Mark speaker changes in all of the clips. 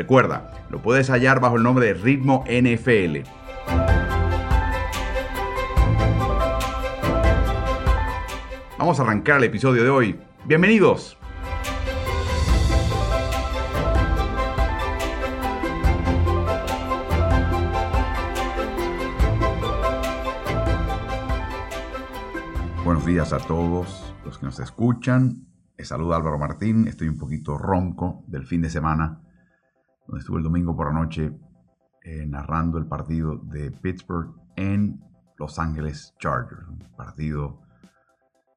Speaker 1: Recuerda, lo puedes hallar bajo el nombre de Ritmo NFL. Vamos a arrancar el episodio de hoy. Bienvenidos. Buenos días a todos los que nos escuchan. Les saluda Álvaro Martín. Estoy un poquito ronco del fin de semana donde estuve el domingo por la noche eh, narrando el partido de Pittsburgh en Los Ángeles Chargers. Un partido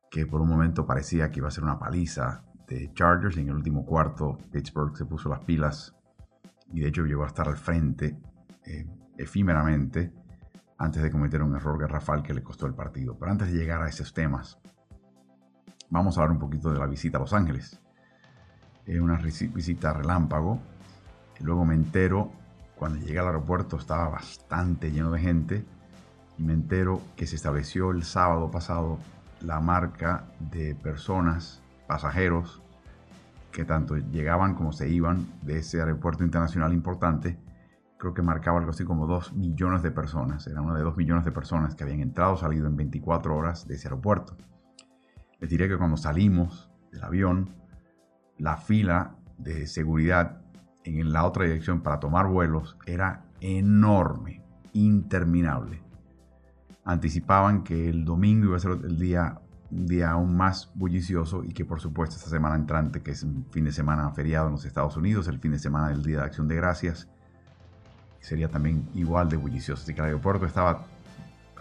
Speaker 1: que por un momento parecía que iba a ser una paliza de Chargers en el último cuarto Pittsburgh se puso las pilas y de hecho llegó a estar al frente eh, efímeramente antes de cometer un error garrafal que le costó el partido. Pero antes de llegar a esos temas, vamos a hablar un poquito de la visita a Los Ángeles. Es una visita relámpago Luego me entero, cuando llegué al aeropuerto estaba bastante lleno de gente y me entero que se estableció el sábado pasado la marca de personas, pasajeros, que tanto llegaban como se iban de ese aeropuerto internacional importante. Creo que marcaba algo así como 2 millones de personas. Era una de 2 millones de personas que habían entrado salido en 24 horas de ese aeropuerto. Les diré que cuando salimos del avión, la fila de seguridad en la otra dirección para tomar vuelos era enorme, interminable. Anticipaban que el domingo iba a ser el día, un día aún más bullicioso y que por supuesto esta semana entrante, que es un fin de semana feriado en los Estados Unidos, el fin de semana del Día de Acción de Gracias, sería también igual de bullicioso. Así que el aeropuerto estaba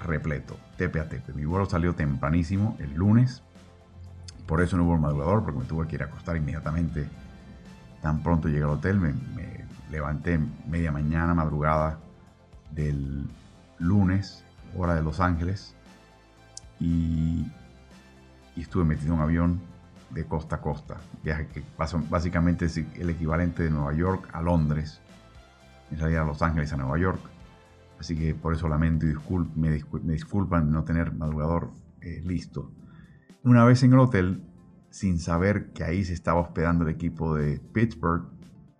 Speaker 1: repleto, tepe a tepe. Mi vuelo salió tempranísimo el lunes, por eso no hubo el madrugador, porque me tuve que ir a acostar inmediatamente Tan pronto llegué al hotel, me, levanté media mañana, madrugada del lunes, hora de Los Ángeles, y, estuve metido en un avión de costa a costa. Viaje que básicamente es el equivalente de Nueva York a Londres, en realidad a Los Ángeles a Nueva York. Así que por eso lamento y me, disculpan de no tener madrugador eh, listo. Una vez en el hotel, sin saber que ahí se estaba hospedando el equipo de Pittsburgh.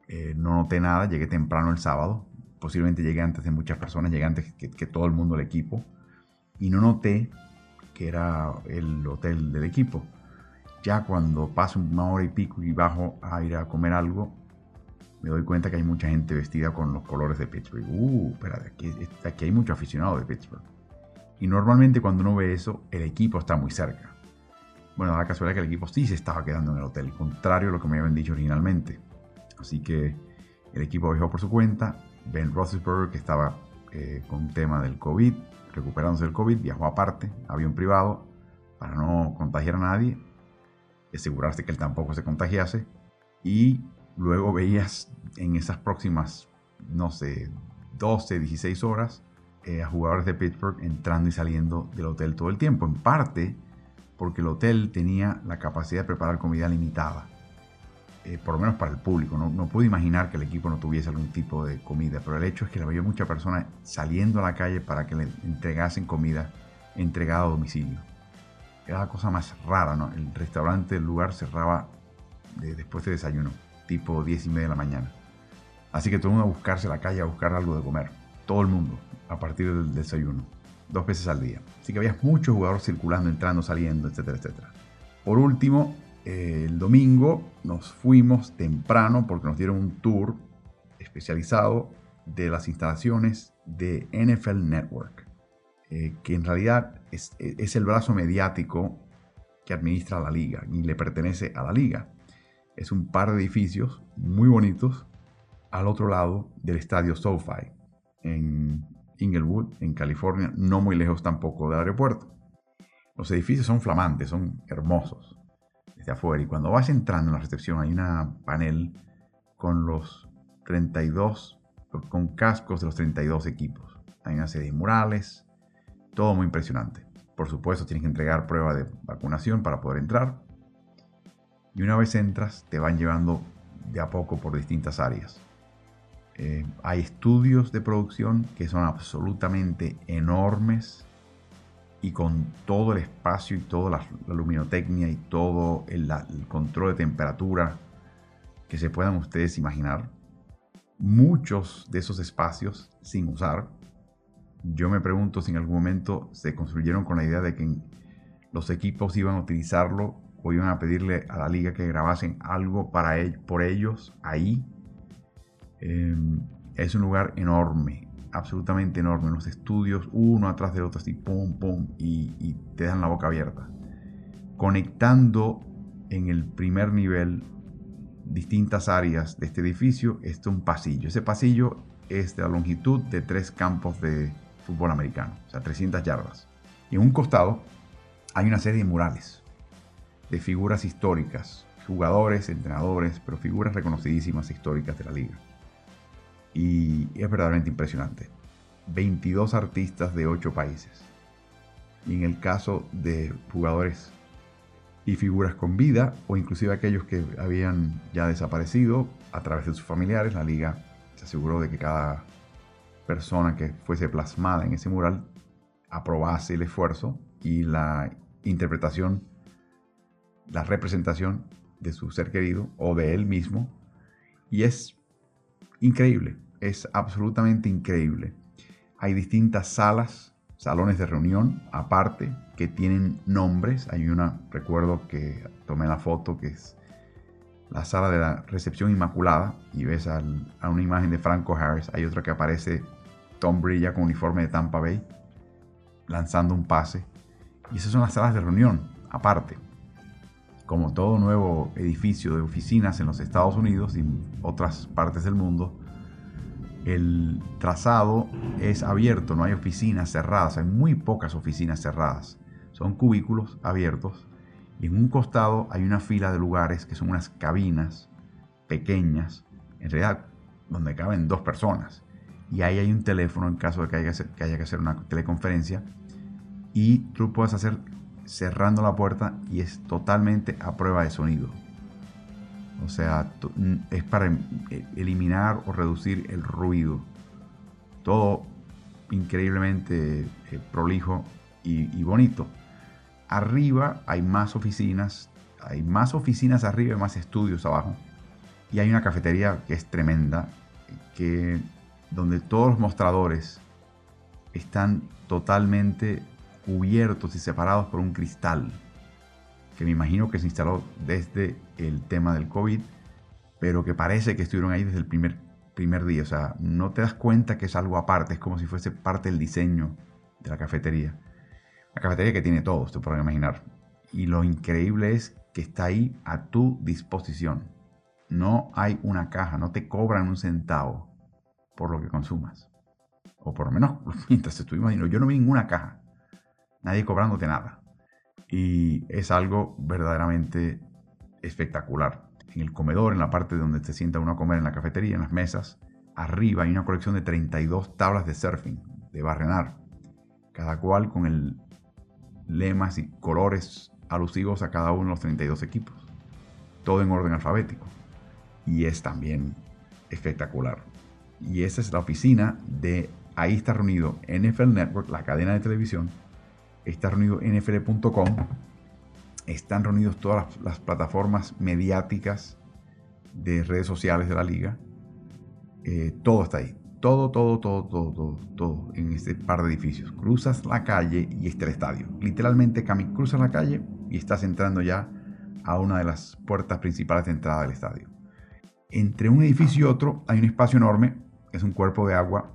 Speaker 1: Eh, no noté nada, llegué temprano el sábado, posiblemente llegué antes de muchas personas, llegué antes que, todo el mundo del equipo, y no noté que era el hotel del equipo. Ya cuando paso una hora y pico y bajo a ir a comer algo, me doy cuenta que hay mucha gente vestida con los colores de Pittsburgh. Uh, espérate, aquí, hay mucho aficionado de Pittsburgh. Y normalmente cuando uno ve eso, el equipo está muy cerca. Bueno, la casualidad que el equipo sí se estaba quedando en el hotel, contrario a lo que me habían dicho originalmente. Así que el equipo viajó por su cuenta. Ben Roethlisberger, que estaba eh, con tema del COVID, recuperándose del COVID, viajó aparte, avión privado, para no contagiar a nadie, asegurarse que él tampoco se contagiase. Y luego veías en esas próximas, no sé, 12, 16 horas, eh, a jugadores de Pittsburgh entrando y saliendo del hotel todo el tiempo. En parte porque el hotel tenía la capacidad de preparar comida limitada, eh, por lo menos para el público. No, pude imaginar que el equipo no tuviese algún tipo de comida, pero el hecho es que había muchas personas saliendo a la calle para que le entregasen comida entregada a domicilio. Era la cosa más rara, ¿no? El restaurante, el lugar cerraba después de desayuno, tipo 10 y media de la mañana. Así que todo el mundo a buscarse la calle a buscar algo de comer. Todo el mundo, a partir del desayuno dos veces al día. Así que había muchos jugadores circulando, entrando, saliendo, etcétera, etcétera. Por último, eh, el domingo nos fuimos temprano porque nos dieron un tour especializado de las instalaciones de NFL Network, eh, que en realidad es, es, el brazo mediático que administra la liga y le pertenece a la liga. Es un par de edificios muy bonitos al otro lado del estadio SoFi, en Inglewood, en California, no muy lejos tampoco del aeropuerto. Los edificios son flamantes, son hermosos desde afuera. Y cuando vas entrando en la recepción hay una panel con los 32 con cascos de los 32 equipos. Hay una serie de murales, todo muy impresionante. Por supuesto, tienes que entregar prueba de vacunación para poder entrar. Y una vez entras, te van llevando de a poco por distintas áreas. Eh, hay estudios de producción que son absolutamente enormes y con todo el espacio y toda la, luminotecnia y todo el, control de temperatura que se puedan ustedes imaginar. Muchos de esos espacios sin usar. Yo me pregunto si en algún momento se construyeron con la idea de que los equipos iban a utilizarlo o iban a pedirle a la liga que grabasen algo para por ellos ahí. Em, es un lugar enorme, absolutamente enorme. Los estudios, uno atrás del otro, así, pum, pum, y, y te dan la boca abierta. Conectando en el primer nivel distintas áreas de este edificio, este es un pasillo. Ese pasillo es de la longitud de tres campos de fútbol americano, o sea, 300 yardas. Y en un costado hay una serie de murales de figuras históricas, jugadores, entrenadores, pero figuras reconocidísimas históricas de la liga. Y es verdaderamente impresionante. 22 artistas de 8 países. Y en el caso de jugadores y figuras con vida, o inclusive aquellos que habían ya desaparecido a través de sus familiares, la liga se aseguró de que cada persona que fuese plasmada en ese mural aprobase el esfuerzo y la interpretación la representación de su ser querido o de él mismo. Y es increíble, es absolutamente increíble. Hay distintas salas, salones de reunión aparte, que tienen nombres. Hay una, recuerdo que tomé la foto, que es la sala de la recepción inmaculada, y ves a una imagen de Franco Harris. Hay otra que aparece Tom Brilla con uniforme de Tampa Bay, lanzando un pase. Y esas son las salas de reunión aparte como todo nuevo edificio de oficinas en los Estados Unidos y otras partes del mundo, el trazado es abierto, no hay oficinas cerradas, hay muy pocas oficinas cerradas. Son cubículos abiertos en un costado hay una fila de lugares que son unas cabinas pequeñas, en realidad donde caben dos personas. Y ahí hay un teléfono en caso de que haya, que haya que hacer una teleconferencia y tú puedes hacer cerrando la puerta y es totalmente a prueba de sonido. O sea, es para em, e, eliminar o reducir el ruido. Todo increíblemente eh, prolijo y, bonito. Arriba hay más oficinas, hay más oficinas arriba y más estudios abajo. Y hay una cafetería que es tremenda, que, donde todos los mostradores están totalmente cubiertos y separados por un cristal, que me imagino que se instaló desde el tema del COVID, pero que parece que estuvieron ahí desde el primer, primer día. O sea, no te das cuenta que es algo aparte, es como si fuese parte del diseño de la cafetería. La cafetería que tiene todo, te pueden imaginar. Y lo increíble es que está ahí a tu disposición. No hay una caja, no te cobran un centavo por lo que consumas. O por lo menos mientras estuvimos, yo no vi ninguna caja nadie cobrándote nada. Y es algo verdaderamente espectacular. En el comedor, en la parte donde se sienta uno a comer en la cafetería, en las mesas, arriba hay una colección de 32 tablas de surfing, de barrenar, cada cual con el lemas y colores alusivos a cada uno de los 32 equipos. Todo en orden alfabético. Y es también espectacular. Y esa es la oficina de, ahí está reunido NFL Network, la cadena de televisión, está reunido nfl.com, están reunidos todas las, plataformas mediáticas de redes sociales de la liga. Eh, todo está ahí. Todo, todo, todo, todo, todo, en este par de edificios. Cruzas la calle y está el estadio. Literalmente cruzas la calle y estás entrando ya a una de las puertas principales de entrada del estadio. Entre un edificio y otro hay un espacio enorme, es un cuerpo de agua,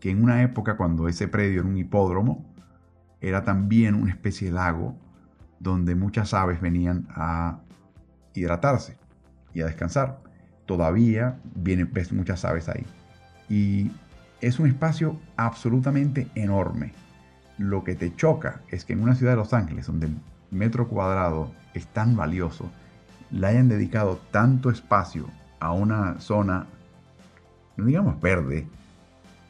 Speaker 1: que en una época cuando ese predio era un hipódromo, era también una especie de lago donde muchas aves venían a hidratarse y a descansar. Todavía vienen muchas aves ahí. Y es un espacio absolutamente enorme. Lo que te choca es que en una ciudad de Los Ángeles, donde el metro cuadrado es tan valioso, le hayan dedicado tanto espacio a una zona no digamos verde,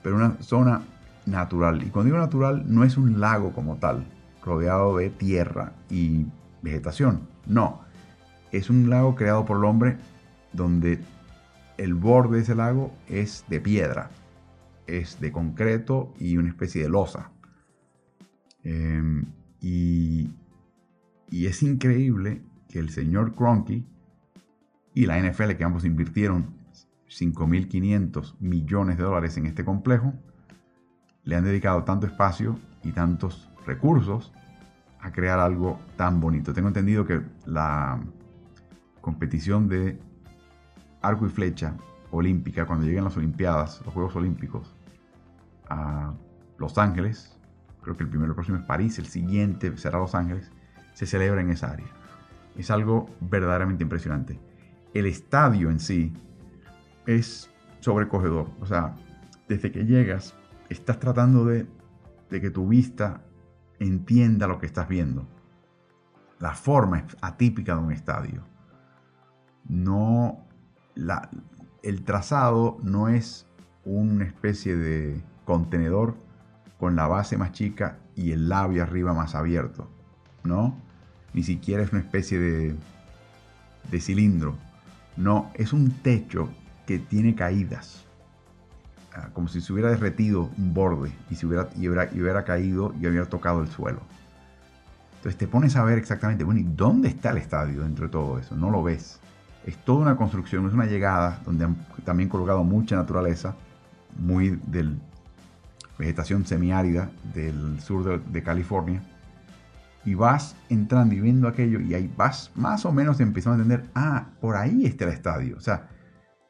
Speaker 1: pero una zona natural. Y cuando digo natural, no es un lago como tal, rodeado de tierra y vegetación. No, es un lago creado por el hombre donde el borde de ese lago es de piedra, es de concreto y una especie de losa. Em, y, y, es increíble que el señor Cronky y la NFL, que ambos invirtieron 5.500 millones de dólares en este complejo, le han dedicado tanto espacio y tantos recursos a crear algo tan bonito. Tengo entendido que la competición de arco y flecha olímpica, cuando lleguen las Olimpiadas, los Juegos Olímpicos, a Los Ángeles, creo que el primero próximo es París, el siguiente será Los Ángeles, se celebra en esa área. Es algo verdaderamente impresionante. El estadio en sí es sobrecogedor. O sea, desde que llegas, estás tratando de, que tu vista entienda lo que estás viendo. La forma es atípica de un estadio. No, el trazado no es una especie de contenedor con la base más chica y el labio arriba más abierto, ¿no? Ni siquiera es una especie de cilindro. No, es un techo que tiene caídas. Ah, como si se hubiera derretido un borde y, se hubiera, y hubiera, caído y hubiera tocado el suelo. Entonces te pones a ver exactamente, bueno, ¿y dónde está el estadio dentro de todo eso? No lo ves. Es toda una construcción, es una llegada donde han también colocado mucha naturaleza, muy de vegetación semiárida del sur de, California. Y vas entrando y viendo aquello y ahí vas más o menos empezando a entender, ah, por ahí está el estadio. O sea,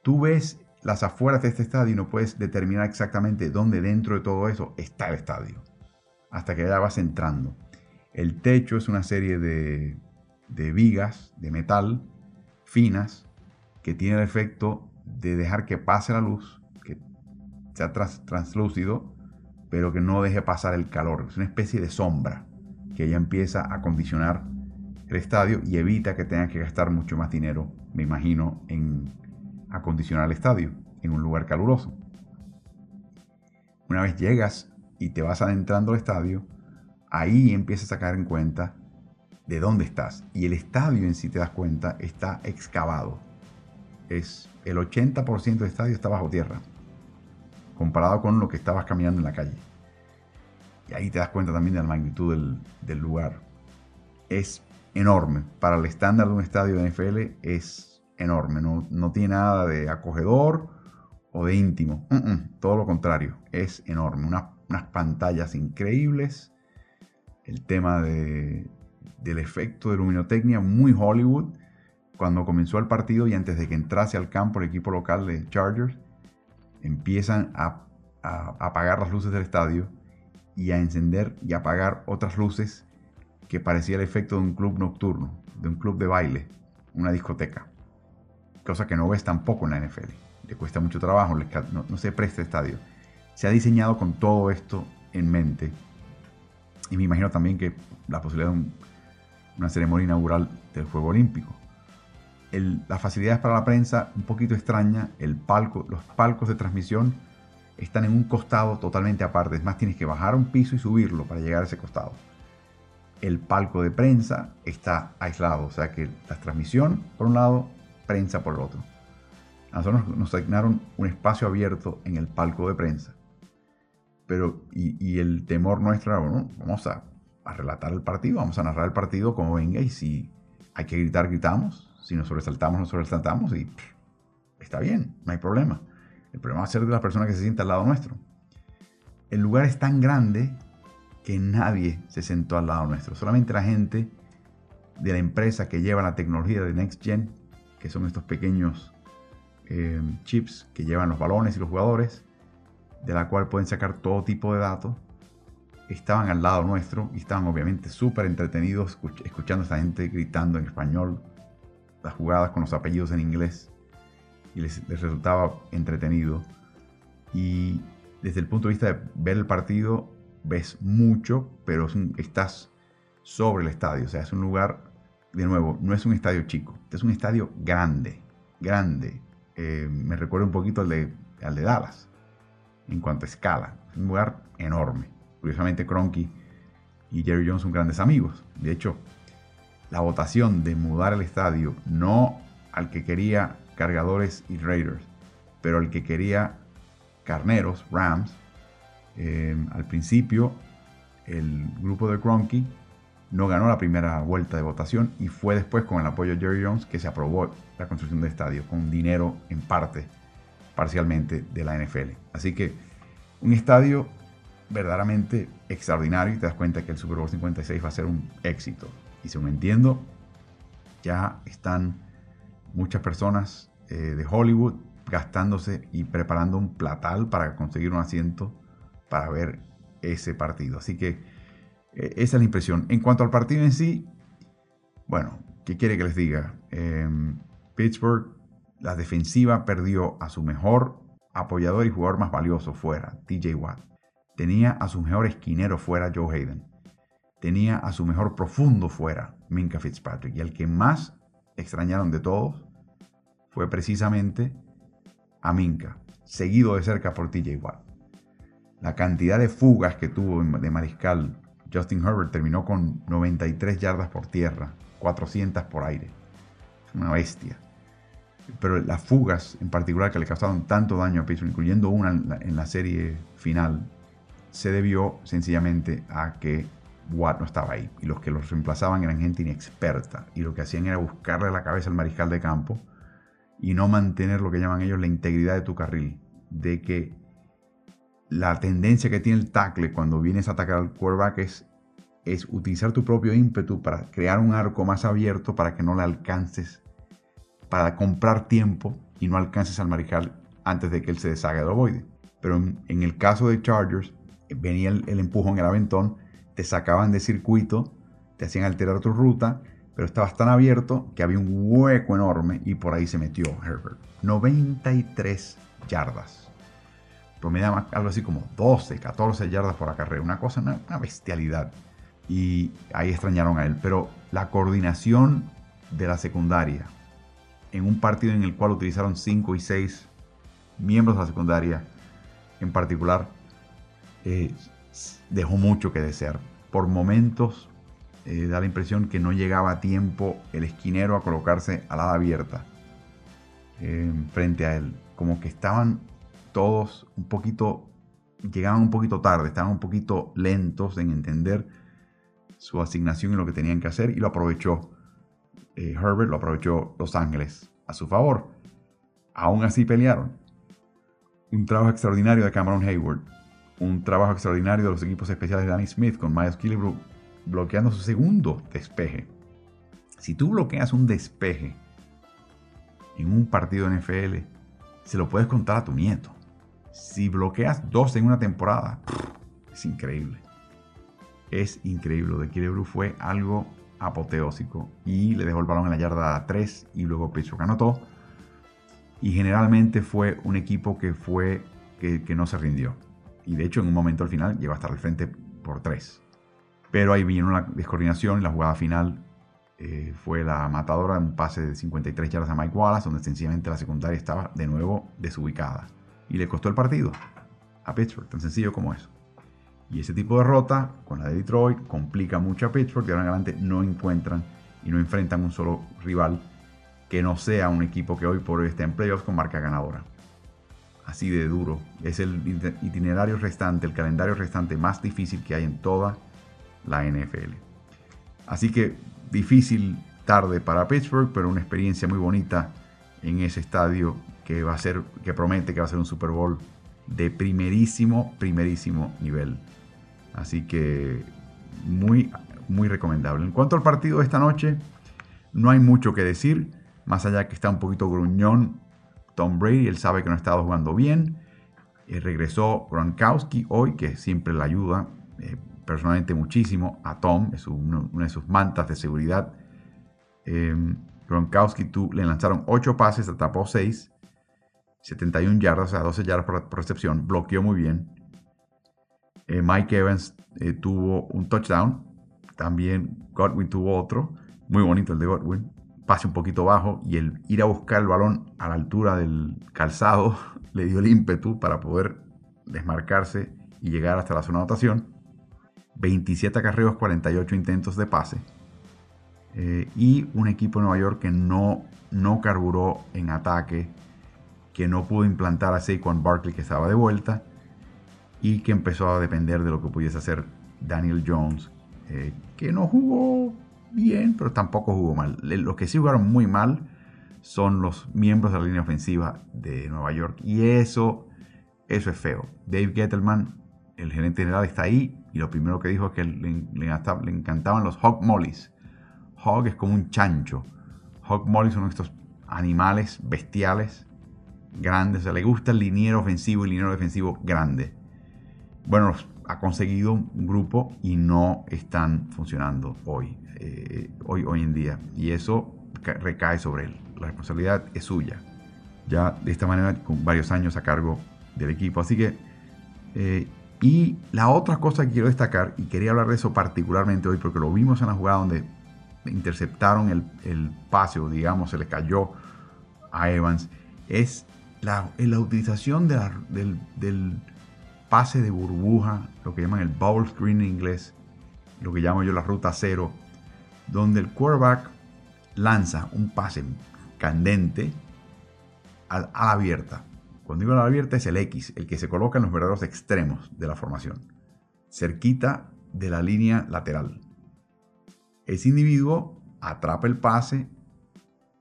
Speaker 1: tú ves las afueras de este estadio no puedes determinar exactamente dónde dentro de todo eso está el estadio. Hasta que ya vas entrando. El techo es una serie de, de vigas de metal finas que tiene el efecto de dejar que pase la luz, que sea translúcido, pero que no deje pasar el calor. Es una especie de sombra que ya empieza a condicionar el estadio y evita que tengan que gastar mucho más dinero, me imagino, en acondicionar el estadio en un lugar caluroso. Una vez llegas y te vas adentrando al estadio, ahí empiezas a caer en cuenta de dónde estás. Y el estadio en sí, te das cuenta, está excavado. Es el 80% del estadio está bajo tierra, comparado con lo que estabas caminando en la calle. Y ahí te das cuenta también de la magnitud del, del lugar. Es enorme. Para el estándar de un estadio de NFL es enorme, no, tiene nada de acogedor o de íntimo, todo lo contrario, es enorme, unas pantallas increíbles, el tema de, del efecto de luminotecnia muy Hollywood, cuando comenzó el partido y antes de que entrase al campo el equipo local de Chargers, empiezan a, a apagar las luces del estadio y a encender y apagar otras luces que parecía el efecto de un club nocturno, de un club de baile, una discoteca cosa que no ves tampoco en la NFL. Le cuesta mucho trabajo, no, se presta estadio. Se ha diseñado con todo esto en mente. Y me imagino también que la posibilidad de una ceremonia inaugural del Juego Olímpico. las facilidades para la prensa, un poquito extraña, el palco, los palcos de transmisión están en un costado totalmente aparte. Es más, tienes que bajar un piso y subirlo para llegar a ese costado. El palco de prensa está aislado, o sea que la transmisión, por un lado, prensa por el otro. A nosotros nos asignaron un espacio abierto en el palco de prensa. Pero, y, el temor nuestro era, bueno, vamos a, relatar el partido, vamos a narrar el partido como venga y si hay que gritar, gritamos, si nos sobresaltamos, nos sobresaltamos y está bien, no hay problema. El problema va a ser de la persona que se sienta al lado nuestro. El lugar es tan grande que nadie se sentó al lado nuestro. Solamente la gente de la empresa que lleva la tecnología de Next Gen que son estos pequeños eh, chips que llevan los balones y los jugadores, de la cual pueden sacar todo tipo de datos, estaban al lado nuestro y estaban obviamente súper entretenidos escuchando a esta gente gritando en español las jugadas con los apellidos en inglés y les, resultaba entretenido. Y desde el punto de vista de ver el partido, ves mucho, pero estás sobre el estadio, o sea, es un lugar de nuevo, no es un estadio chico, es un estadio grande, grande. Eh, me recuerda un poquito al de al de Dallas en cuanto a escala. Es un lugar enorme. Curiosamente, Cronky y Jerry Jones son grandes amigos. De hecho, la votación de mudar el estadio no al que quería cargadores y Raiders, pero al que quería carneros, Rams, eh, al principio el grupo de Cronky no ganó la primera vuelta de votación y fue después con el apoyo de Jerry Jones que se aprobó la construcción del estadio con dinero en parte, parcialmente, de la NFL. Así que un estadio verdaderamente extraordinario y te das cuenta que el Super Bowl 56 va a ser un éxito. Y según entiendo, ya están muchas personas eh, de Hollywood gastándose y preparando un platal para conseguir un asiento para ver ese partido. Así que eh, esa es la impresión. En cuanto al partido en sí, bueno, ¿qué quiere que les diga? Em, Pittsburgh, la defensiva perdió a su mejor apoyador y jugador más valioso fuera, TJ Watt. Tenía a su mejor esquinero fuera, Joe Hayden. Tenía a su mejor profundo fuera, Minka Fitzpatrick. Y el que más extrañaron de todos fue precisamente a Minka, seguido de cerca por TJ Watt. La cantidad de fugas que tuvo de mariscal Justin Herbert terminó con 93 yardas por tierra, 400 por aire. Una bestia. Pero las fugas en particular que le causaron tanto daño a Pittsburgh, incluyendo una en la, serie final, se debió sencillamente a que Watt no estaba ahí. Y los que los reemplazaban eran gente inexperta. Y lo que hacían era buscarle la cabeza al mariscal de campo y no mantener lo que llaman ellos la integridad de tu carril. De que la tendencia que tiene el tackle cuando vienes a atacar al quarterback es, utilizar tu propio ímpetu para crear un arco más abierto para que no le alcances, para comprar tiempo y no alcances al mariscal antes de que él se deshaga del ovoide. Pero en, el caso de Chargers, venía el, el empujón, el aventón, te sacaban de circuito, te hacían alterar tu ruta, pero estabas tan abierto que había un hueco enorme y por ahí se metió Herbert. 93 yardas promediaba algo así como 12, 14 yardas por carrera, una cosa, una, bestialidad. Y ahí extrañaron a él. Pero la coordinación de la secundaria en un partido en el cual utilizaron 5 y 6 miembros de la secundaria en particular, eh, dejó mucho que desear. Por momentos eh, da la impresión que no llegaba a tiempo el esquinero a colocarse al lado abierta eh, frente a él. Como que estaban todos un poquito, llegaban un poquito tarde, estaban un poquito lentos en entender su asignación y lo que tenían que hacer y lo aprovechó eh, Herbert, lo aprovechó Los Ángeles a su favor. Aún así pelearon. Un trabajo extraordinario de Cameron Hayward, un trabajo extraordinario de los equipos especiales de Danny Smith con Miles Killebrew bloqueando su segundo despeje. Si tú bloqueas un despeje en un partido de NFL, se lo puedes contar a tu nieto. Si bloqueas dos en una temporada, es increíble. Es increíble. Lo de Kirebru fue algo apoteósico. Y le dejó el balón en la yarda 3 y luego Pittsburgh anotó. Y generalmente fue un equipo que fue que, no se rindió. Y de hecho en un momento al final llegó a estar al frente por 3. Pero ahí vino la descoordinación y la jugada final eh, fue la matadora, un pase de 53 yardas a Mike Wallace, donde sencillamente la secundaria estaba de nuevo desubicada y le costó el partido a Pittsburgh, tan sencillo como eso. Y ese tipo de derrota con la de Detroit complica mucho a Pittsburgh, de ahora en adelante no encuentran y no enfrentan un solo rival que no sea un equipo que hoy por hoy está en playoffs con marca ganadora. Así de duro. Es el itinerario restante, el calendario restante más difícil que hay en toda la NFL. Así que difícil tarde para Pittsburgh, pero una experiencia muy bonita en ese estadio que va a ser, que promete que va a ser un Super Bowl de primerísimo, primerísimo nivel. Así que muy, muy recomendable. En cuanto al partido de esta noche, no hay mucho que decir, más allá que está un poquito gruñón Tom Brady, él sabe que no ha estado jugando bien. Eh, regresó Gronkowski hoy, que siempre le ayuda eh, personalmente muchísimo a Tom, es una de sus mantas de seguridad. Eh, Gronkowski tú, le lanzaron 8 pases, atrapó 6. 71 yardas, o sea, 12 yardas por, recepción, bloqueó muy bien. Eh, Mike Evans eh, tuvo un touchdown, también Godwin tuvo otro, muy bonito el de Godwin, pase un poquito bajo y el ir a buscar el balón a la altura del calzado le dio el ímpetu para poder desmarcarse y llegar hasta la zona de anotación. 27 acarreos, 48 intentos de pase. Eh, y un equipo de Nueva York que no, no carburó en ataque, que no pudo implantar a Saquon Barkley que estaba de vuelta y que empezó a depender de lo que pudiese hacer Daniel Jones, eh, que no jugó bien, pero tampoco jugó mal. Los que sí jugaron muy mal son los miembros de la línea ofensiva de Nueva York. Y eso, eso es feo. Dave Gettleman, el gerente general, está ahí y lo primero que dijo es que le, encantaban los hog mollies. Hog es como un chancho. Hog mollies son estos animales bestiales grandes. O sea, le gusta el liniero ofensivo y liniero defensivo grande. Bueno, ha conseguido un grupo y no están funcionando hoy, eh, hoy, hoy en día. Y eso recae sobre él. La responsabilidad es suya. Ya de esta manera, con varios años a cargo del equipo. Así que, eh, y la otra cosa que quiero destacar, y quería hablar de eso particularmente hoy, porque lo vimos en la jugada donde interceptaron el, el pase, o digamos, se le cayó a Evans, es la, la utilización del, del pase de burbuja, lo que llaman el ball screen en inglés, lo que llamo yo la ruta cero, donde el quarterback lanza un pase candente a, la abierta. Cuando digo la abierta es el X, el que se coloca en los verdaderos extremos de la formación, cerquita de la línea lateral. Ese individuo atrapa el pase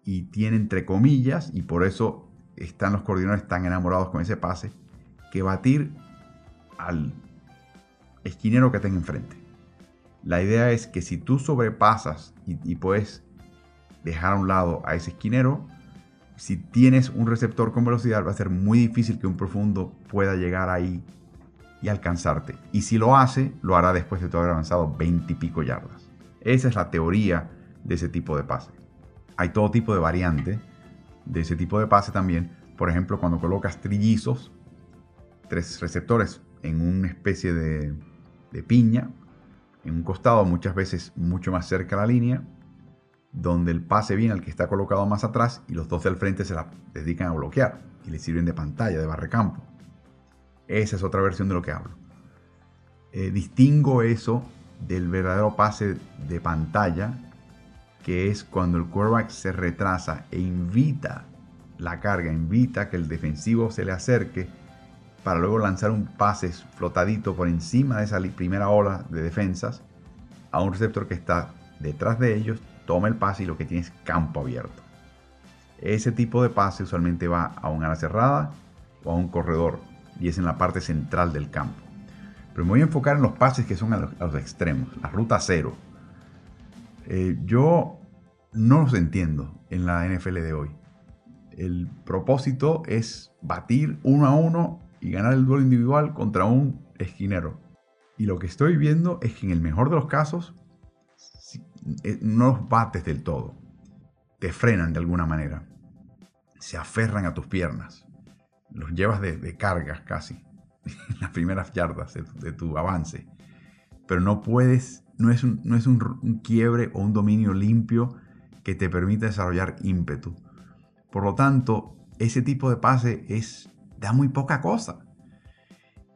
Speaker 1: y tiene entre comillas, y por eso están los coordinadores tan enamorados con ese pase, que batir al esquinero que tenga enfrente. La idea es que si tú sobrepasas y, puedes dejar a un lado a ese esquinero, si tienes un receptor con velocidad va a ser muy difícil que un profundo pueda llegar ahí y alcanzarte. Y si lo hace, lo hará después de todo haber avanzado 20 y pico yardas. Esa es la teoría de ese tipo de pase. Hay todo tipo de variante de ese tipo de pase también. Por ejemplo, cuando colocas trillizos, tres receptores en una especie de, piña, en un costado, muchas veces mucho más cerca a la línea, donde el pase viene al que está colocado más atrás y los dos del frente se la dedican a bloquear y le sirven de pantalla, de barrecampo. Esa es otra versión de lo que hablo. Eh, distingo eso del verdadero pase de pantalla, que es cuando el quarterback se retrasa e invita la carga, invita que el defensivo se le acerque para luego lanzar un pase flotadito por encima de esa primera ola de defensas a un receptor que está detrás de ellos, toma el pase y lo que tiene es campo abierto. Ese tipo de pase usualmente va a un ala cerrada o a un corredor y es en la parte central del campo. Pero me voy a enfocar en los pases que son a los, extremos, la ruta cero. Eh, yo no los entiendo en la NFL de hoy. El propósito es batir uno a uno y ganar el duelo individual contra un esquinero. Y lo que estoy viendo es que en el mejor de los casos eh, no los bates del todo. Te frenan de alguna manera. Se aferran a tus piernas. Los llevas de, cargas casi. En las primeras yardas de, tu avance. Pero no puedes, no es, un, no es un quiebre o un dominio limpio que te permita desarrollar ímpetu. Por lo tanto, ese tipo de pase es da muy poca cosa.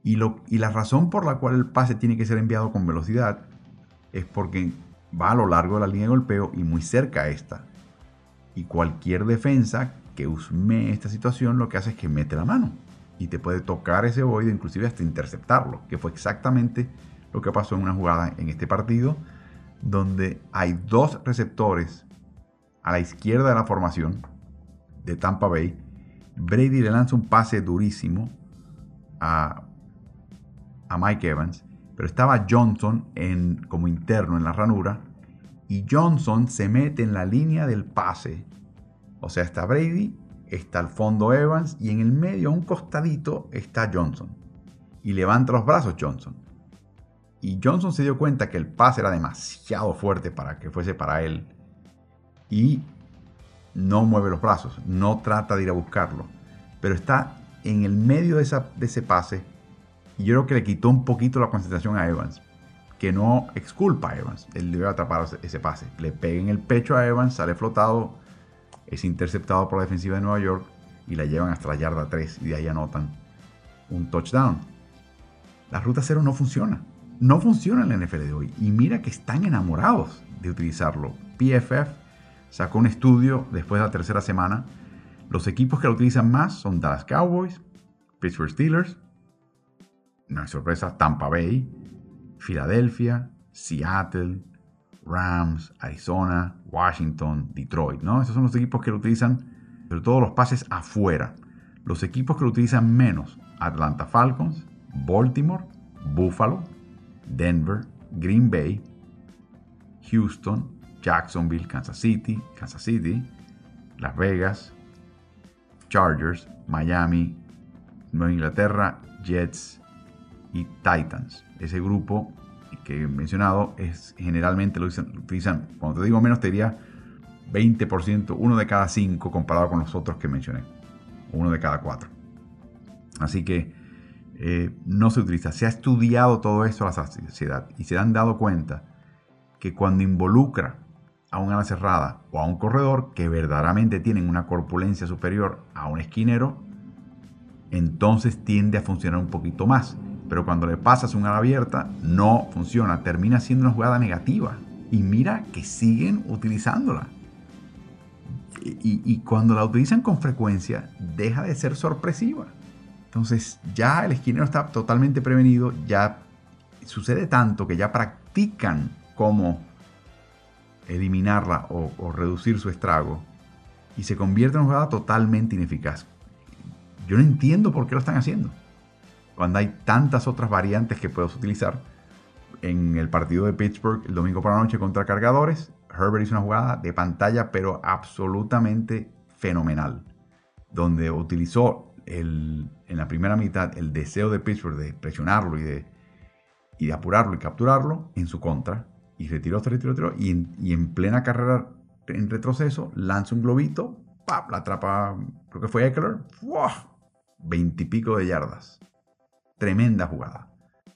Speaker 1: Y, lo, y la razón por la cual el pase tiene que ser enviado con velocidad es porque va a lo largo de la línea de golpeo y muy cerca a esta. Y cualquier defensa que usme esta situación lo que hace es que mete la mano y te puede tocar ese ovoide, inclusive hasta interceptarlo, que fue exactamente lo que pasó en una jugada en este partido, donde hay dos receptores a la izquierda de la formación de Tampa Bay Brady le lanza un pase durísimo a, Mike Evans, pero estaba Johnson como interno en la ranura y Johnson se mete en la línea del pase. O sea, está Brady, está al fondo Evans y en el medio, a un costadito, está Johnson. Y levanta los brazos Johnson. Y Johnson se dio cuenta que el pase era demasiado fuerte para que fuese para él. Y no mueve los brazos, no trata de ir a buscarlo, pero está en el medio de, ese pase y yo creo que le quitó un poquito la concentración a Evans, que no exculpa a Evans, él debe atrapar ese pase, le pega en el pecho a Evans, sale flotado, es interceptado por la defensiva de Nueva York y la llevan hasta la yarda 3 y de ahí anotan un touchdown. La ruta cero no funciona. No funciona en la NFL de hoy. Y mira que están enamorados de utilizarlo. PFF sacó un estudio después de la tercera semana. Los equipos que lo utilizan más son Dallas Cowboys, Pittsburgh Steelers, no hay sorpresa, Tampa Bay, Filadelfia, Seattle, Rams, Arizona, Washington, Detroit, ¿no? Esos son los equipos que lo utilizan, sobre todo los pases afuera. Los equipos que lo utilizan menos, Atlanta Falcons, Baltimore, Buffalo, Denver, Green Bay, Houston, Jacksonville, Kansas City, Kansas City, Las Vegas, Chargers, Miami, Nueva Inglaterra, Jets y Titans. Ese grupo que he mencionado es generalmente lo utilizan, cuando te digo menos te diría 20%, uno de cada cinco comparado con los otros que mencioné, uno de cada cuatro. Así que eh, no se utiliza. Se ha estudiado todo esto a la saciedad y se han dado cuenta que cuando involucra a un ala cerrada o a un corredor que verdaderamente tienen una corpulencia superior a un esquinero, entonces tiende a funcionar un poquito más pero cuando le pasas un ala abierta no funciona, termina siendo una jugada negativa. Y mira que siguen utilizándola. Y, cuando la utilizan con frecuencia, deja de ser sorpresiva. Entonces ya el esquinero está totalmente prevenido, ya sucede tanto que ya practican cómo eliminarla o, reducir su estrago y se convierte en una jugada totalmente ineficaz. Yo no entiendo por qué lo están haciendo cuando hay tantas otras variantes que puedes utilizar. En el partido de Pittsburgh el domingo por la noche contra Cargadores, Herbert hizo una jugada de pantalla pero absolutamente fenomenal, donde utilizó el, en la primera mitad el deseo de Pittsburgh de presionarlo y de, y de apurarlo y capturarlo en su contra, y retiró, y en, y en plena carrera en retroceso lanza un globito, ¡pap! la atrapa, creo que fue Eckler, veintipico de yardas. Tremenda jugada.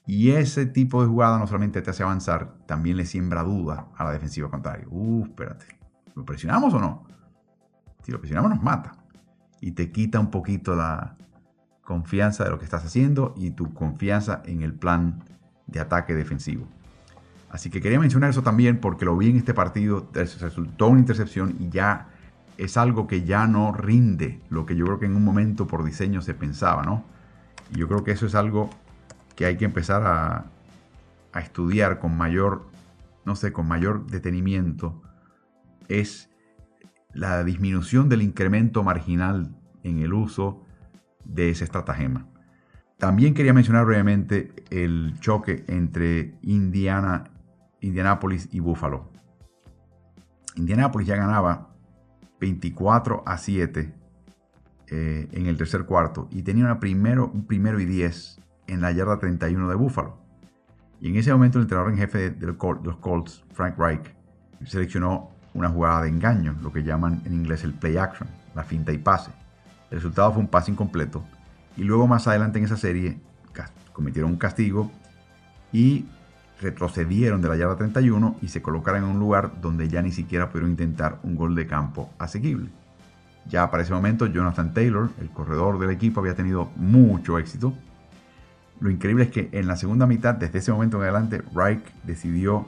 Speaker 1: Y ese tipo de jugada no solamente te hace avanzar, también le siembra duda a la defensiva contraria. Uh, espérate. ¿Lo presionamos o no? Si lo presionamos nos mata. Y te quita un poquito la confianza de lo que estás haciendo y tu confianza en el plan de ataque defensivo. Así que quería mencionar eso también porque lo vi en este partido, resultó una intercepción y ya es algo que ya no rinde lo que yo creo que en un momento por diseño se pensaba, ¿no? Y yo creo que eso es algo que hay que empezar a, estudiar con mayor, no sé, con mayor detenimiento. Es la disminución del incremento marginal en el uso de ese estratagema. También quería mencionar brevemente el choque entre Indiana, Indianapolis y Buffalo. Indianapolis ya ganaba 24 a 7 eh, en el tercer cuarto y tenía una primero, un primero y 10 en la yarda 31 de Buffalo. Y en ese momento el entrenador en jefe de los Colts, Frank Reich, seleccionó una jugada de engaño, lo que llaman en inglés el play action, la finta y pase. El resultado fue un pase incompleto y luego más adelante en esa serie cometieron un castigo y retrocedieron de la yarda 31 y se colocaron en un lugar donde ya ni siquiera pudieron intentar un gol de campo asequible. Ya para ese momento Jonathan Taylor, el corredor del equipo, había tenido mucho éxito. Lo increíble es que en la segunda mitad, desde ese momento en adelante, Reich decidió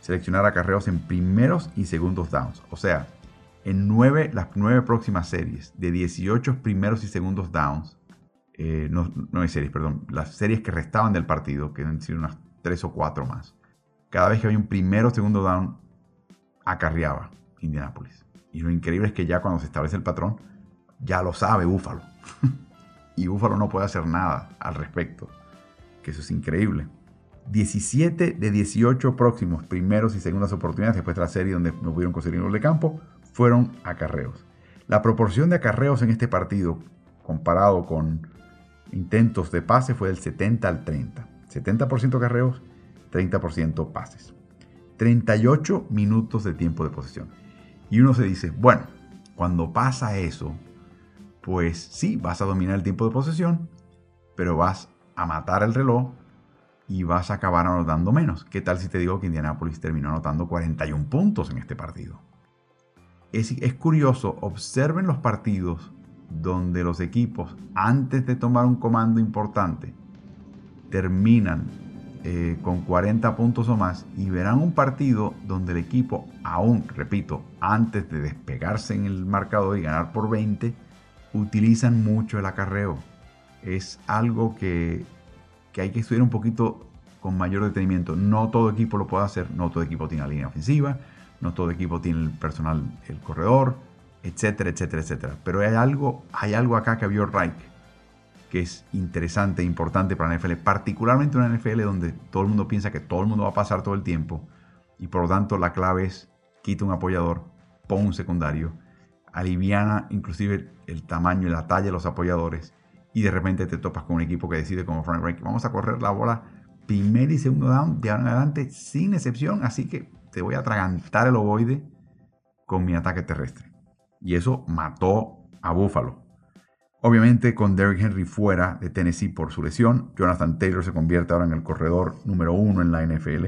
Speaker 1: seleccionar acarreos en primeros y segundos downs. O sea, en nueve, las nueve próximas series de 18 primeros y segundos downs, eh, no, no hay series, perdón, las series que restaban del partido, que han sido unas tres o cuatro más. Cada vez que había un primero o segundo down, acarreaba Indianapolis. Y lo increíble es que ya cuando se establece el patrón, ya lo sabe Búfalo. y Búfalo no puede hacer nada al respecto. Que eso es increíble. 17 de 18 próximos primeros y segundas oportunidades después de la serie donde no pudieron conseguir gol de campo fueron acarreos. La proporción de acarreos en este partido comparado con intentos de pase fue del 70 al 30. 70% acarreos, 30% pases. 38 minutos de tiempo de posesión. Y uno se dice, bueno, cuando pasa eso, pues sí, vas a dominar el tiempo de posesión, pero vas a matar el reloj y vas a acabar anotando menos. ¿Qué tal si te digo que Indianapolis terminó anotando 41 puntos en este partido? Es, es curioso, observen los partidos donde los equipos, antes de tomar un comando importante, terminan eh, con 40 puntos o más y verán un partido donde el equipo, aún, repito, antes de despegarse en el marcador y ganar por 20, utilizan mucho el acarreo. Es algo que, que hay que estudiar un poquito con mayor detenimiento. No todo equipo lo puede hacer, no todo equipo tiene la línea ofensiva, no todo equipo tiene el personal, el corredor, etcétera, etcétera, etcétera. Pero hay algo, hay algo acá que vio Reich que es interesante e importante para la NFL, particularmente una NFL donde todo el mundo piensa que todo el mundo va a pasar todo el tiempo y por lo tanto la clave es quita un apoyador, pon un secundario, aliviana inclusive el tamaño y la talla de los apoyadores y de repente te topas con un equipo que decide como Frank Reich, vamos a correr la bola primer y segundo down de ahora en adelante sin excepción, así que te voy a atragantar el ovoide con mi ataque terrestre. Y eso mató a Buffalo. Obviamente con Derrick Henry fuera de Tennessee por su lesión, Jonathan Taylor se convierte ahora en el corredor número uno en la NFL.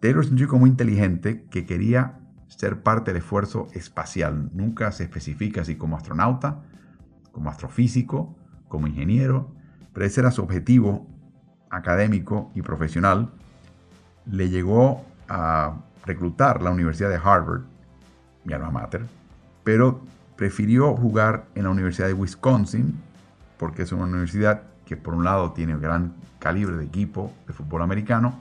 Speaker 1: Taylor es un chico muy inteligente que quería ser parte del esfuerzo espacial. Nunca se especifica si como astronauta, como astrofísico, como ingeniero, pero ese era su objetivo académico y profesional. Le llegó a reclutar la Universidad de Harvard, mi alma mater, pero prefirió jugar en la Universidad de Wisconsin, porque es una universidad que por un lado tiene gran calibre de equipo de fútbol americano.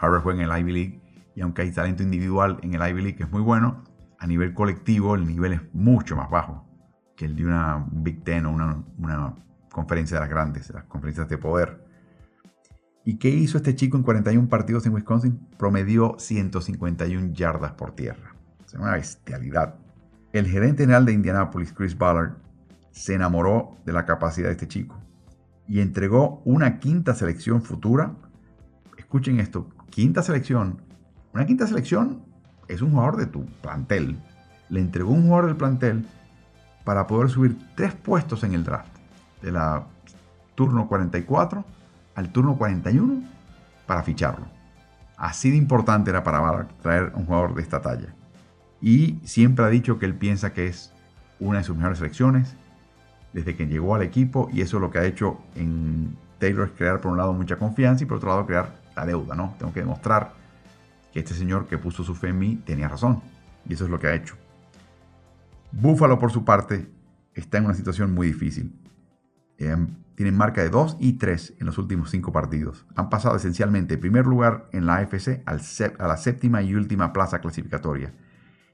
Speaker 1: Harvard juega en el Ivy League y aunque hay talento individual en el Ivy League que es muy bueno, a nivel colectivo el nivel es mucho más bajo que el de una Big Ten o una, conferencia de las grandes, de las conferencias de poder. ¿Y qué hizo este chico en 41 partidos en Wisconsin? Promedió 151 yardas por tierra. Es una bestialidad. El gerente general de Indianapolis, Chris Ballard, se enamoró de la capacidad de este chico y entregó una quinta selección futura. Escuchen esto, quinta selección. Una quinta selección es un jugador de tu plantel. Le entregó un jugador del plantel para poder subir tres puestos en el draft. De la turno 44 al turno 41 para ficharlo. Así de importante era para Ballard traer un jugador de esta talla y siempre ha dicho que él piensa que es una de sus mejores selecciones desde que llegó al equipo y eso es lo que ha hecho en Taylor crear por un lado mucha confianza y por otro lado crear la deuda, ¿no? Tengo que demostrar que este señor que puso su fe en mí tenía razón y eso es lo que ha hecho. Buffalo por su parte está en una situación muy difícil. Em, tienen marca de 2 y 3 en los últimos 5 partidos. Han pasado esencialmente en primer lugar en la AFC a la séptima y última plaza clasificatoria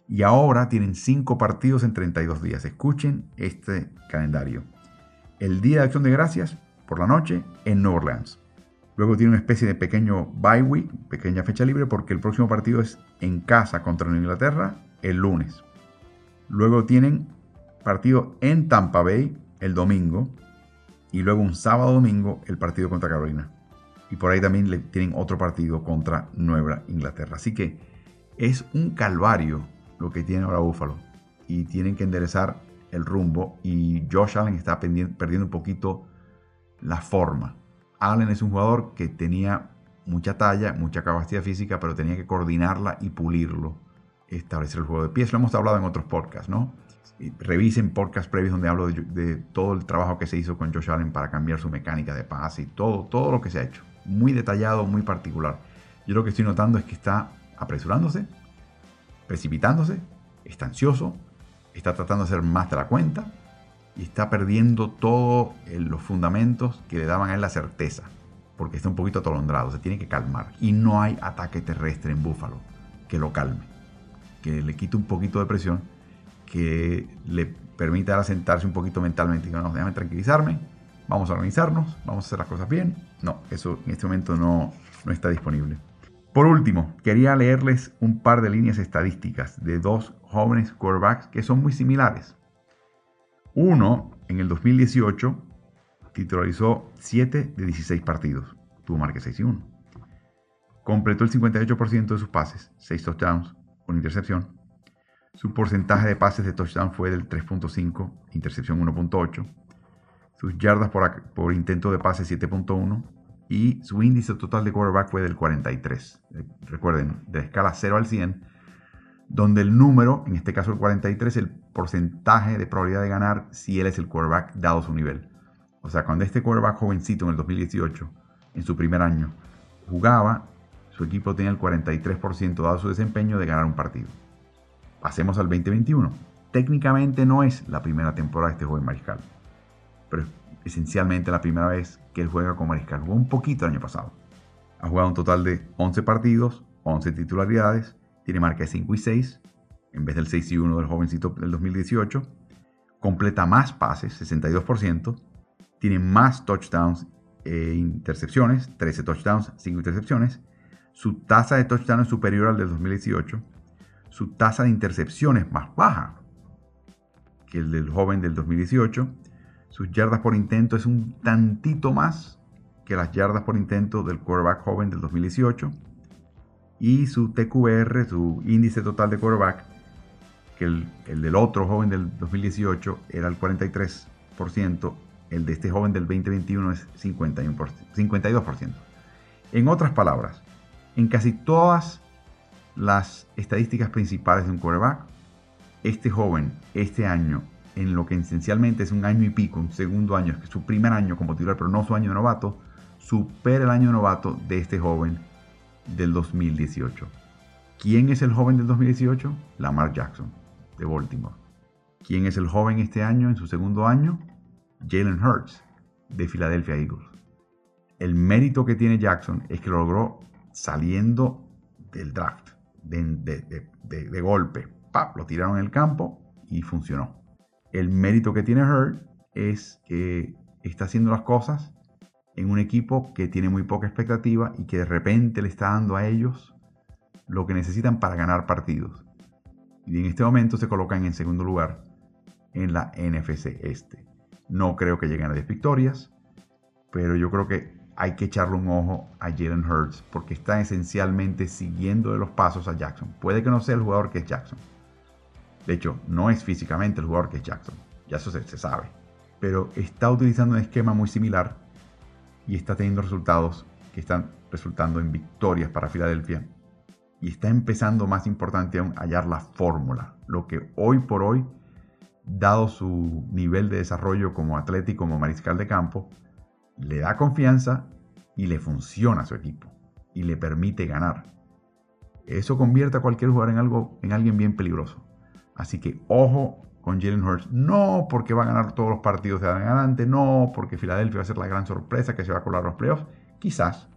Speaker 1: y ahora tienen 5 partidos en 32 días. Escuchen este calendario. El Día de Acción de Gracias por la noche en New Orleans. Luego tiene una especie de pequeño bye week, pequeña fecha libre, porque el próximo partido es en casa contra Inglaterra el lunes. Luego tienen partido en Tampa Bay el domingo. Y luego un sábado domingo el partido contra Carolina. Y por ahí también le tienen otro partido contra Nueva Inglaterra. Así que es un calvario lo que tiene ahora Buffalo. Y tienen que enderezar el rumbo. Y Josh Allen está perdiendo un poquito la forma. Allen es un jugador que tenía mucha talla, mucha capacidad física, pero tenía que coordinarla y pulirlo. Establecer el juego de pies. Lo hemos hablado en otros podcasts, ¿no? Revisen podcasts previos donde hablo de, todo el trabajo que se hizo con Josh Allen para cambiar su mecánica de pase y todo, todo lo que se ha hecho. Muy detallado, muy particular. Yo lo que estoy notando es que está apresurándose, precipitándose, está ansioso, está tratando de hacer más de la cuenta y está perdiendo todos los fundamentos que le daban a él la certeza, porque está un poquito atolondrado, se tiene que calmar. Y no hay ataque terrestre en Búfalo que lo calme, que le quite un poquito de presión, que le permita asentarse un poquito mentalmente. Y no, déjame tranquilizarme, vamos a organizarnos, vamos a hacer las cosas bien. No, eso en este momento no, no está disponible. Por último, quería leerles un par de líneas estadísticas de dos jóvenes quarterbacks que son muy similares. Uno, en el 2018, titularizó 7 de 16 partidos, tuvo marca 6 y 1. Completó el 58% de sus pases, 6 touchdowns, una intercepción. Su porcentaje de pases de touchdown fue del 3.5, intercepción 1.8. Sus yardas por, por intento de pase 7.1 y su índice total de quarterback fue del 43. Eh, recuerden, de escala 0 al 100, donde el número, en este caso el 43, el porcentaje de probabilidad de ganar si él es el quarterback dado su nivel. O sea, cuando este quarterback jovencito en el 2018, en su primer año, jugaba, su equipo tenía el 43% dado su desempeño de ganar un partido. Pasemos al 2021. Técnicamente no es la primera temporada de este joven mariscal, pero esencialmente la primera vez que él juega con mariscal. Jugó un poquito el año pasado. Ha jugado un total de 11 partidos, 11 titularidades, tiene marca de 5 y 6, en vez del 6 y 1 del jovencito del 2018. Completa más pases, 62%. Tiene más touchdowns e intercepciones, 13 touchdowns, 5 intercepciones. Su tasa de touchdowns es superior al del 2018. Su tasa de intercepciones más baja que el del joven del 2018. Sus yardas por intento es un tantito más que las yardas por intento del quarterback joven del 2018. Y su TQR, su índice total de quarterback, que el, del otro joven del 2018 era el 43%, el de este joven del 2021 es 51%, 52%. En otras palabras, en casi todas las estadísticas principales de un quarterback, este joven, este año, en lo que esencialmente es un año y pico, un segundo año, es su primer año como titular, pero no su año de novato, supera el año de novato de este joven del 2018. ¿Quién es el joven del 2018? Lamar Jackson, de Baltimore. ¿Quién es el joven este año, en su segundo año? Jalen Hurts, de Philadelphia Eagles. El mérito que tiene Jackson es que lo logró saliendo del draft, de, golpe. Lo tiraron en el campo y funcionó. El mérito que tiene Hurts es que está haciendo las cosas en un equipo que tiene muy poca expectativa y que de repente le está dando a ellos lo que necesitan para ganar partidos. Y en este momento se colocan en segundo lugar en la NFC Este. No creo que lleguen a 10 victorias, pero yo creo que hay que echarle un ojo a Jalen Hurts porque está esencialmente siguiendo de los pasos a Jackson. Puede que no sea el jugador que es Jackson. De hecho, no es físicamente el jugador que es Jackson. Ya eso se, sabe. Pero está utilizando un esquema muy similar y está teniendo resultados que están resultando en victorias para Filadelfia. Y está empezando, más importante aún, hallar la fórmula. Lo que hoy por hoy, dado su nivel de desarrollo como atleta y como mariscal de campo, le da confianza y le funciona a su equipo. Y le permite ganar. Eso convierte a cualquier jugador en, algo, en alguien bien peligroso. Así que ojo con Jalen Hurts. No porque va a ganar todos los partidos de adelante, no porque Filadelfia va a ser la gran sorpresa que se va a colar los playoffs. Quizás.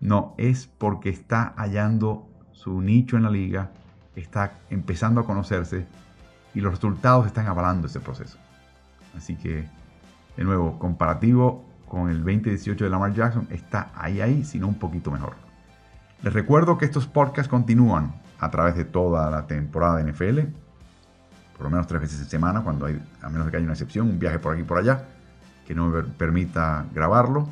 Speaker 1: No, es porque está hallando su nicho en la liga, está empezando a conocerse y los resultados están avalando ese proceso. Así que, de nuevo, comparativo con el 2018 de Lamar Jackson, está ahí, ahí, sino un poquito mejor. Les recuerdo que estos podcasts continúan a través de toda la temporada de NFL por lo menos tres veces en semana, cuando hay, a menos que haya una excepción, un viaje por aquí y por allá, que no me permita grabarlo.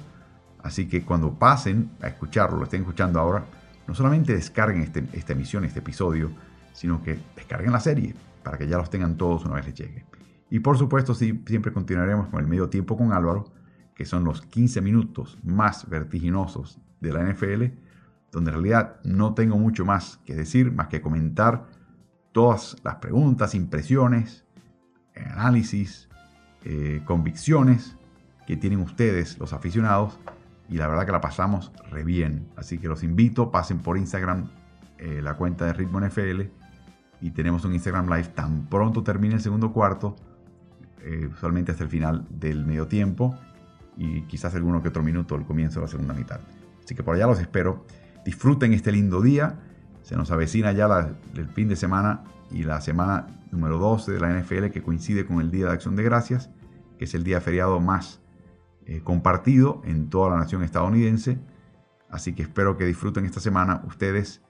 Speaker 1: Así que cuando pasen a escucharlo, lo estén escuchando ahora, no solamente descarguen este, esta emisión, este episodio, sino que descarguen la serie para que ya los tengan todos una vez les llegue. Y por supuesto, sí, siempre continuaremos con el medio tiempo con Álvaro, que son los 15 minutos más vertiginosos de la NFL, donde en realidad no tengo mucho más que decir, más que comentar todas las preguntas, impresiones, análisis, eh, convicciones que tienen ustedes, los aficionados, y la verdad que la pasamos re bien. Así que los invito, pasen por Instagram, eh, la cuenta de Ritmo NFL, y tenemos un Instagram Live tan pronto termine el segundo cuarto, eh, hasta el final del medio tiempo, y quizás alguno que otro minuto al comienzo de la segunda mitad. Así que por allá los espero. Disfruten este lindo día se nos avecina ya el fin de semana y la semana número 12 de la NFL que coincide con el Día de Acción de Gracias, que es el día feriado más eh, compartido en toda la nación estadounidense. Así que espero que disfruten esta semana ustedes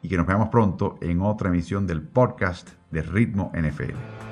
Speaker 1: y que nos veamos pronto en otra emisión del podcast de Ritmo NFL.